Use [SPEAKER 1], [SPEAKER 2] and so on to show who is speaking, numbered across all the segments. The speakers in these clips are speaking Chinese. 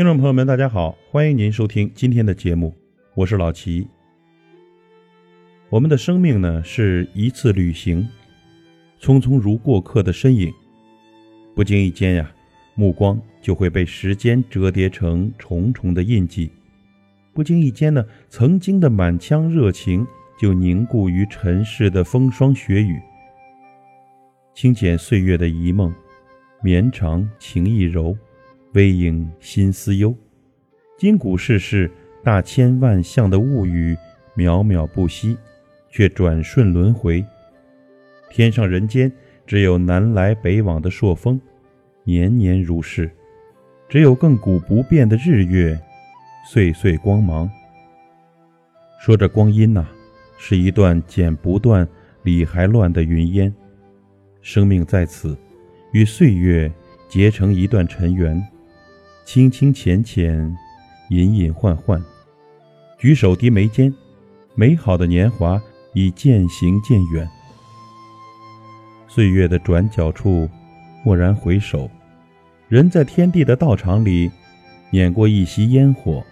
[SPEAKER 1] 听众朋友们，大家好，欢迎您收听今天的节目，我是老齐。我们的生命呢，是一次旅行，匆匆如过客的身影，不经意间呀，目光就会被时间折叠成重重的印记，不经意间呢，曾经的满腔热情就凝固于尘世的风霜雪雨。轻剪岁月的一梦，绵长情意柔。微影心思忧，今古世事大千万象的物语，渺渺不息，却转瞬轮回。天上人间，只有南来北往的朔风，年年如是；只有亘古不变的日月，岁岁光芒。说这光阴呐，是一段剪不断、理还乱的云烟。生命在此，与岁月结成一段尘缘。清清浅浅，隐隐幻幻，举手低眉间，美好的年华已渐行渐远。岁月的转角处，蓦然回首，人在天地的道场里，碾过一袭烟火，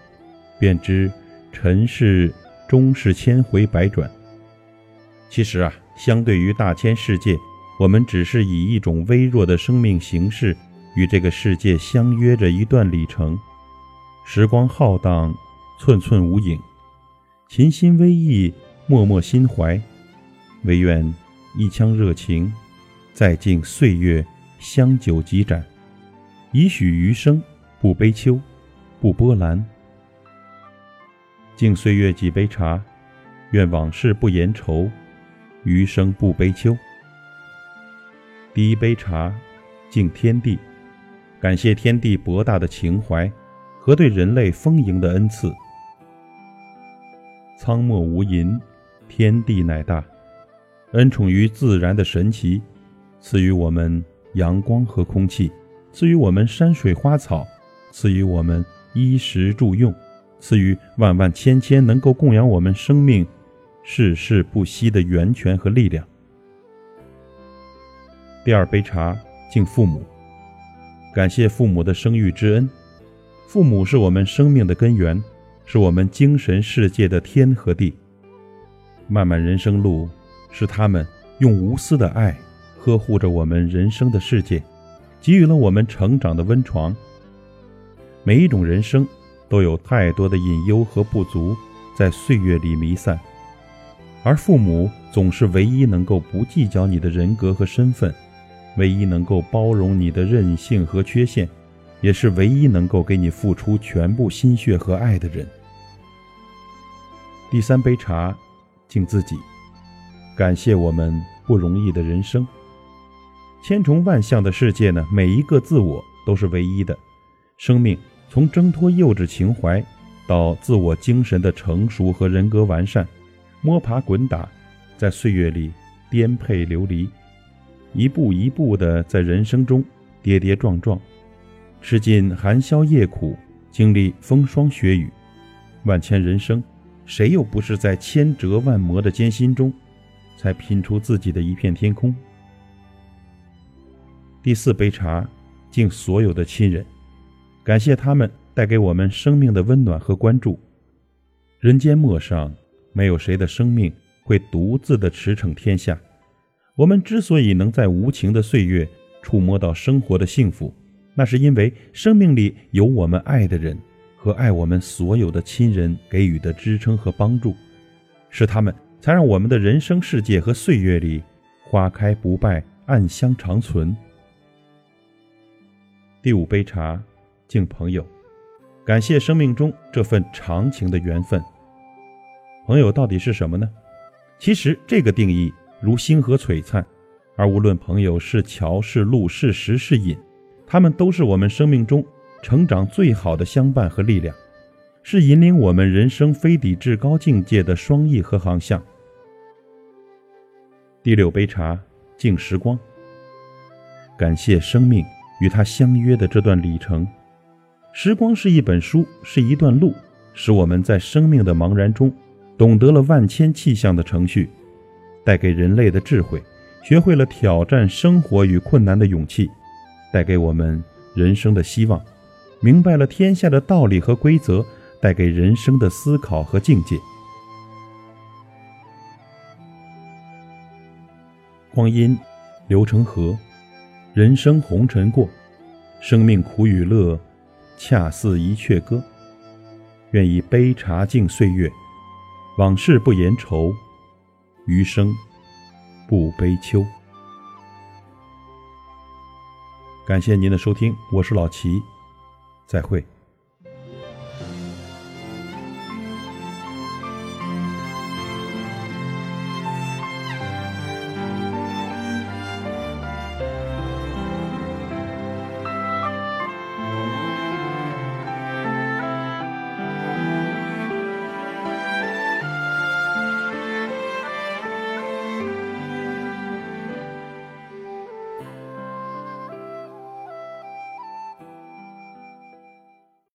[SPEAKER 1] 便知尘世终是千回百转。其实啊，相对于大千世界，我们只是以一种微弱的生命形式。与这个世界相约着一段里程，时光浩荡，寸寸无影，琴心微意，脉脉心怀，唯愿一腔热情，再敬岁月香酒几盏，以许余生不悲秋，不波澜。敬岁月几杯茶，愿往事不言愁，余生不悲秋。第一杯茶，敬天地。感谢天地博大的情怀和对人类丰盈的恩赐。苍漠无垠，天地乃大，恩宠于自然的神奇，赐予我们阳光和空气，赐予我们山水花草，赐予我们衣食住用，赐予万万千千能够供养我们生命、世世不息的源泉和力量。第二杯茶，敬父母。感谢父母的生育之恩，父母是我们生命的根源，是我们精神世界的天和地。漫漫人生路，是他们用无私的爱呵护着我们人生的世界，给予了我们成长的温床。每一种人生都有太多的隐忧和不足在岁月里弥散，而父母总是唯一能够不计较你的人格和身份。唯一能够包容你的任性和缺陷，也是唯一能够给你付出全部心血和爱的人。第三杯茶，敬自己，感谢我们不容易的人生。千重万象的世界呢，每一个自我都是唯一的。生命从挣脱幼稚情怀，到自我精神的成熟和人格完善，摸爬滚打，在岁月里颠沛流离。一步一步的在人生中跌跌撞撞，吃尽寒宵夜苦，经历风霜雪雨，万千人生，谁又不是在千折万磨的艰辛中，才拼出自己的一片天空？第四杯茶，敬所有的亲人，感谢他们带给我们生命的温暖和关注。人间陌上，没有谁的生命会独自的驰骋天下。我们之所以能在无情的岁月触摸到生活的幸福，那是因为生命里有我们爱的人和爱我们所有的亲人给予的支撑和帮助，是他们才让我们的人生世界和岁月里花开不败，暗香长存。第五杯茶，敬朋友，感谢生命中这份长情的缘分。朋友到底是什么呢？其实这个定义。如星河璀璨，而无论朋友是桥是路是时是隐，他们都是我们生命中成长最好的相伴和力量，是引领我们人生飞抵至高境界的双翼和航向。第六杯茶，敬时光，感谢生命与他相约的这段旅程。时光是一本书，是一段路，使我们在生命的茫然中，懂得了万千气象的程序。带给人类的智慧，学会了挑战生活与困难的勇气，带给我们人生的希望，明白了天下的道理和规则带给人生的思考和境界。光阴流成河，人生红尘过，生命苦与乐，恰似一阙歌。愿以杯茶敬岁月，往事不言愁，余生不悲秋。感谢您的收听，我是老齐，再会。